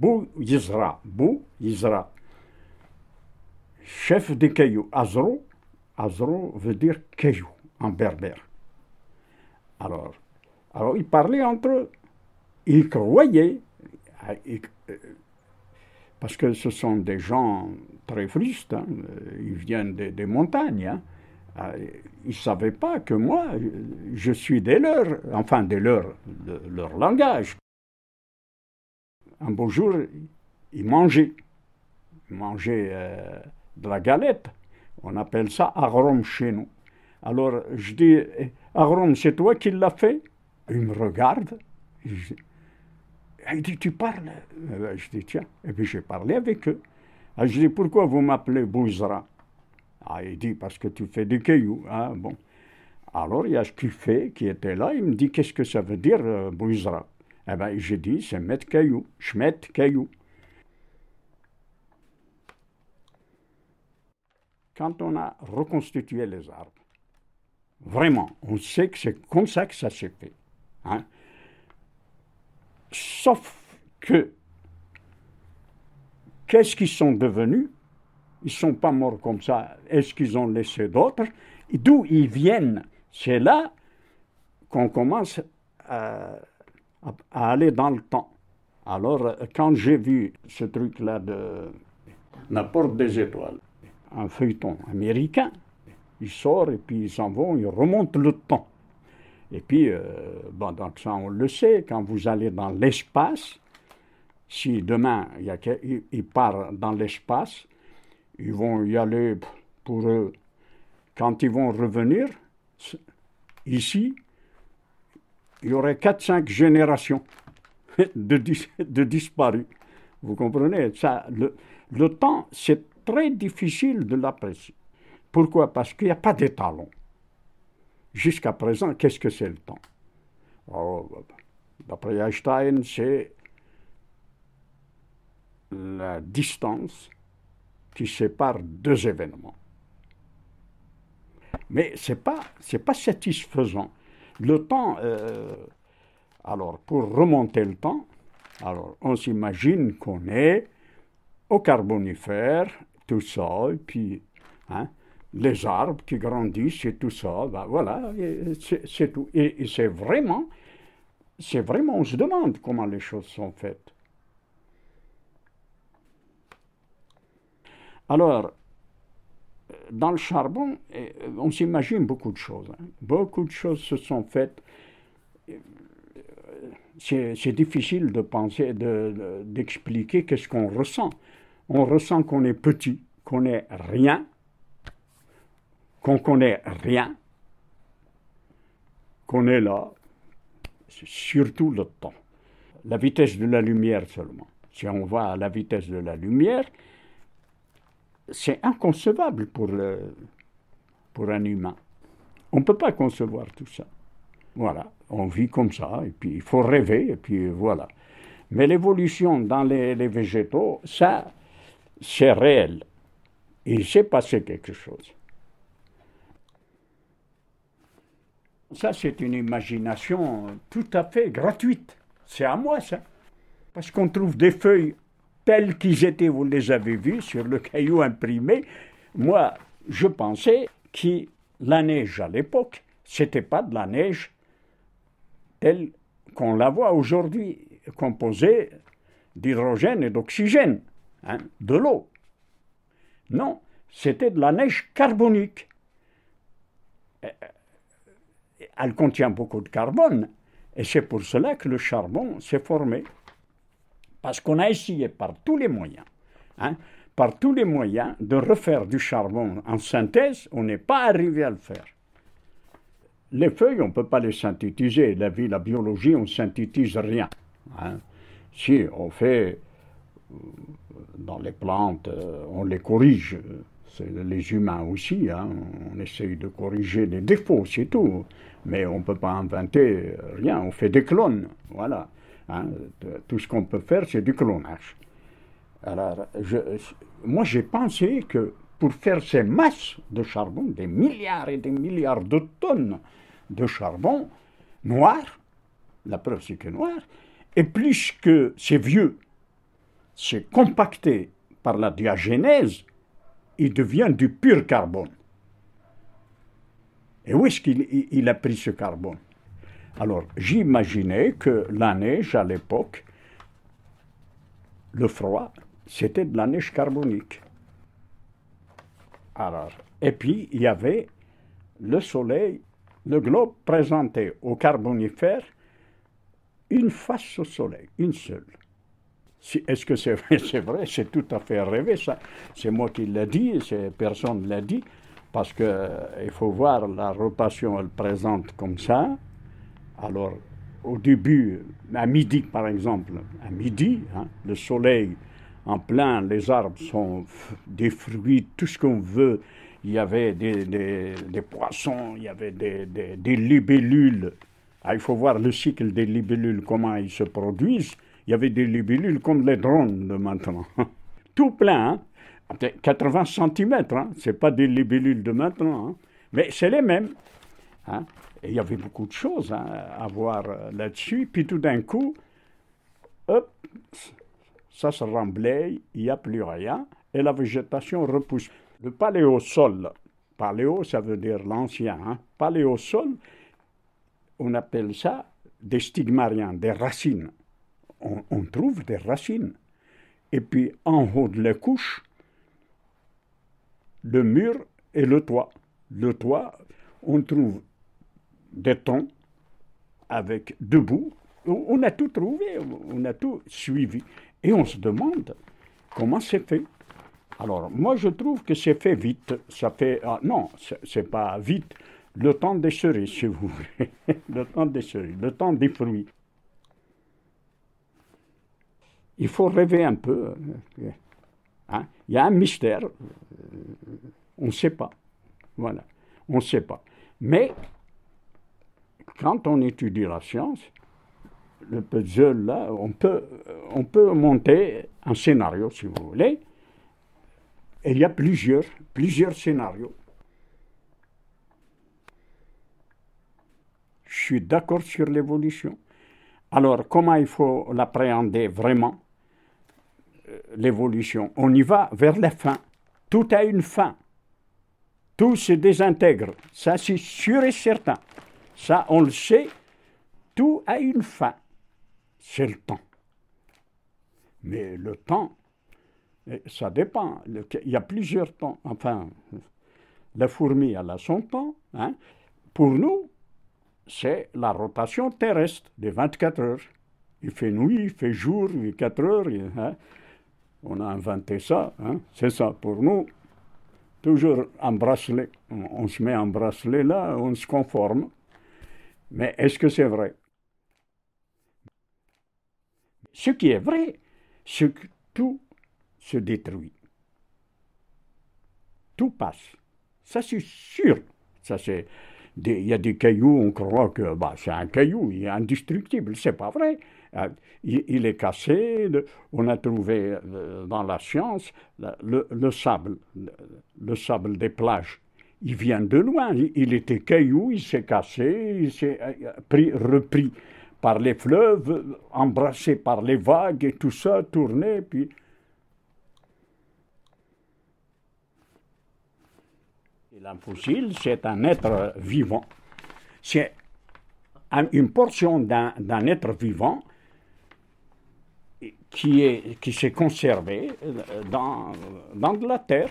Bou Yizra. Bou Yizra. Chef des cailloux. Azro. Azro veut dire caillou en berbère. Alors, alors ils parlaient entre eux. Ils croyaient, euh, parce que ce sont des gens très fristes, hein, ils viennent des, montagnes. Hein. Ah, ils ne savaient pas que moi, je suis des leurs, enfin des leurs, de leur langage. Un beau jour, ils mangeaient. Ils mangeaient euh, de la galette. On appelle ça agrom chez nous. Alors je dis, eh, agrom, c'est toi qui l'as fait? Il me regarde. il dit, tu parles? Euh, Je dis, tiens. Et puis j'ai parlé avec eux. Ah, je dis, pourquoi vous m'appelez Bouzra? Ah, Il dit, parce que tu fais des cailloux. Ah, bon. Alors il y a ce qu'il fait qui était là. Il me dit, qu'est-ce que ça veut dire, euh, Bouzra? Eh bien, j'ai dit, c'est mettre caillou, mets caillou. Quand on a reconstitué les arbres, vraiment, on sait que c'est comme ça que ça s'est fait. Hein. Sauf que, qu'est-ce qu'ils sont devenus? Ils ne sont pas morts comme ça. Est-ce qu'ils ont laissé d'autres? D'où ils viennent? C'est là qu'on commence à, à, aller dans le temps. Alors, quand j'ai vu ce truc-là de la porte des étoiles, un feuilleton américain, ils sortent et puis ils s'en vont, ils remontent le temps. Et puis, euh, bon, donc ça, on le sait, quand vous allez dans l'espace, si demain il y a, ils partent dans l'espace, ils vont y aller pour eux. Quand ils vont revenir, ici, il y aurait 4-5 générations de, disparus. Vous comprenez? Ça, le, temps, c'est très difficile de l'apprécier. Pourquoi? Parce qu'il n'y a pas d'étalon. Jusqu'à présent, qu'est-ce que c'est le temps? Oh, D'après Einstein, c'est la distance qui sépare deux événements. Mais ce n'est pas satisfaisant. Le temps, euh, alors pour remonter le temps, alors on s'imagine qu'on est au Carbonifère, tout ça, et puis hein, les arbres qui grandissent et tout ça, ben voilà, c'est tout. Et, c'est vraiment, c'est vraiment, on se demande comment les choses sont faites. Alors, dans le charbon, eh, on s'imagine beaucoup de choses. Hein. Beaucoup de choses se sont faites. C'est difficile de penser, d'expliquer qu'est-ce qu'on ressent on ressent qu'on est petit, qu'on est rien, qu'on connaît rien, qu'on est là, c'est surtout le temps. La vitesse de la lumière seulement. Si on va à la vitesse de la lumière, c'est inconcevable pour, le, pour un humain. On ne peut pas concevoir tout ça. Voilà, on vit comme ça, et puis il faut rêver, et puis voilà. Mais l'évolution dans les, les végétaux, ça, c'est réel. Il s'est passé quelque chose. Ça, c'est une imagination tout à fait gratuite. C'est à moi, ça. Parce qu'on trouve des feuilles telles qu'ils étaient, vous les avez vues, sur le caillou imprimé. Moi, je pensais que la neige à l'époque, c'était pas de la neige telle qu'on la voit aujourd'hui, composée d'hydrogène et d'oxygène. Hein, de l'eau. Non, c'était de la neige carbonique. Elle contient beaucoup de carbone, et c'est pour cela que le charbon s'est formé. Parce qu'on a essayé par tous les moyens, hein, par tous les moyens, de refaire du charbon en synthèse, on n'est pas arrivé à le faire. Les feuilles, on ne peut pas les synthétiser. La vie, la biologie, on ne synthétise rien. Hein. Si, on fait dans les plantes, euh, on les corrige. Les humains aussi, hein. on essaye de corriger les défauts, c'est tout. Mais on ne peut pas inventer rien, on fait des clones, voilà. Hein. Tout ce qu'on peut faire, c'est du clonage. Alors, moi, j'ai pensé que pour faire ces masses de charbon, des milliards et des milliards de tonnes de charbon noir, la preuve c'est que noir, et plus que c'est vieux, c'est compacté par la diagénèse, il devient du pur carbone. Et où est-ce qu'il a pris ce carbone? Alors, j'imaginais que la neige à l'époque, le froid, c'était de la neige carbonique. Alors, et puis, il y avait le soleil, le globe présentait au carbonifère une face au soleil, une seule. Est-ce que c'est vrai? C'est tout à fait rêvé, ça. C'est moi qui l'ai dit, personne ne l'a dit, parce qu'il euh, faut voir la rotation, elle présente comme ça. Alors, au début, à midi par exemple, à midi, hein, le soleil en plein, les arbres sont des fruits, tout ce qu'on veut. Il y avait des, poissons, il y avait des, libellules. Ah, il faut voir le cycle des libellules, comment ils se produisent. Il y avait des libellules comme les drones de maintenant. Tout plein, hein. 80 cm, hein. ce n'est pas des libellules de maintenant, hein. mais c'est les mêmes. Et il y avait beaucoup de choses hein, à voir euh, là-dessus. Puis tout d'un coup, ça se remblaye, il n'y a plus rien, et la végétation repousse. Le paléosol, paléo ça veut dire l'ancien, hein, paléosol, on appelle ça des stigmariens, des racines. On, trouve des racines. Et puis en haut de la couche, le mur et le toit. Le toit, on trouve des troncs avec debout. On a tout trouvé, on a tout suivi. Et on se demande comment c'est fait. Alors, moi, je trouve que c'est fait vite. Ça fait. Ah, non, c'est pas vite. Le temps des cerises, si vous voulez. le temps des cerises, le temps des fruits. Il faut rêver un peu. Hein. Il y a un mystère. On ne sait pas. Voilà. On ne sait pas. Mais, quand on étudie la science, le puzzle là, on peut, on peut monter un scénario si vous voulez. Il y a plusieurs, plusieurs scénarios. Je suis d'accord sur l'évolution. Alors, comment il faut l'appréhender vraiment, euh, l'évolution? On y va vers la fin. Tout a une fin. Tout se désintègre. Ça, c'est sûr et certain. Ça, on le sait. Tout a une fin c'est le temps. Mais le temps, eh, ça dépend. Il y a plusieurs temps. Enfin, la fourmi, elle a son temps. Hein. Pour nous, c'est la rotation terrestre des 24 heures. Il fait nuit, il fait jour, il fait 4 heures. Hein. On a inventé ça. Hein. C'est ça. Pour nous, toujours un bracelet. On se met un bracelet là, on se conforme. Mais est-ce que c'est vrai? Ce qui est vrai, c'est que tout se détruit. Tout passe. Ça, c'est sûr. Ça, c'est. Il y a des cailloux, on croit que bah, c'est un caillou, il est indestructible. C'est pas vrai. Euh, il, est cassé. On a trouvé euh, dans la science le sable, le, sable des plages. Il vient de loin. Il, était caillou, il s'est cassé, il s'est euh, pris, repris par les fleuves, embrassé par les vagues et tout ça, tourné, puis... fossile, c'est un être vivant. C'est une portion d'un être vivant qui s'est conservé dans, dans de la terre.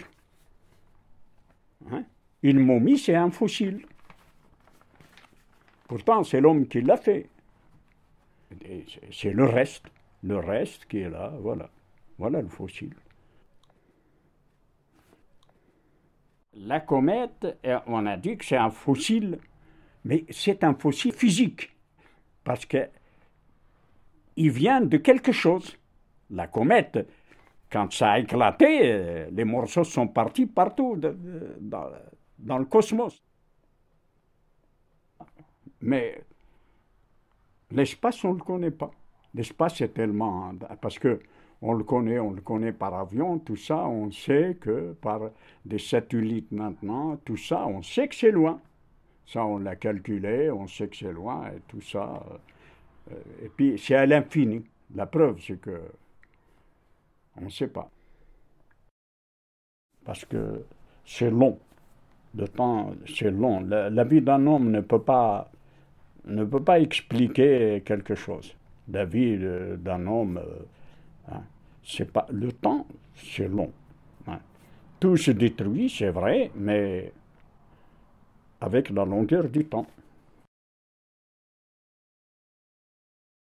Hein? Une momie, c'est un fossile. Pourtant, c'est l'homme qui l'a fait. C'est le reste, le reste qui est là, voilà. Voilà le fossile. La comète, euh, on a dit que c'est un fossile, mais c'est un fossile physique, parce que il vient de quelque chose. La comète, quand ça a éclaté, euh, les morceaux sont partis partout dans le cosmos. Mais L'espace, on ne le connaît pas. L'espace, c'est tellement. Parce que on le connaît, on le connaît par avion, tout ça, on sait que par des satellites maintenant, tout ça, on sait que c'est loin. Ça, on l'a calculé, on sait que c'est loin et tout ça. Euh, et puis, c'est à l'infini. La preuve, c'est que On ne sait pas. Parce que c'est long. Le temps, c'est long. La, vie d'un homme ne peut pas ne peut pas expliquer quelque chose. La vie d'un homme, euh, hein, c'est pas le temps, c'est long. Tout se détruit, c'est vrai, mais avec la longueur du temps.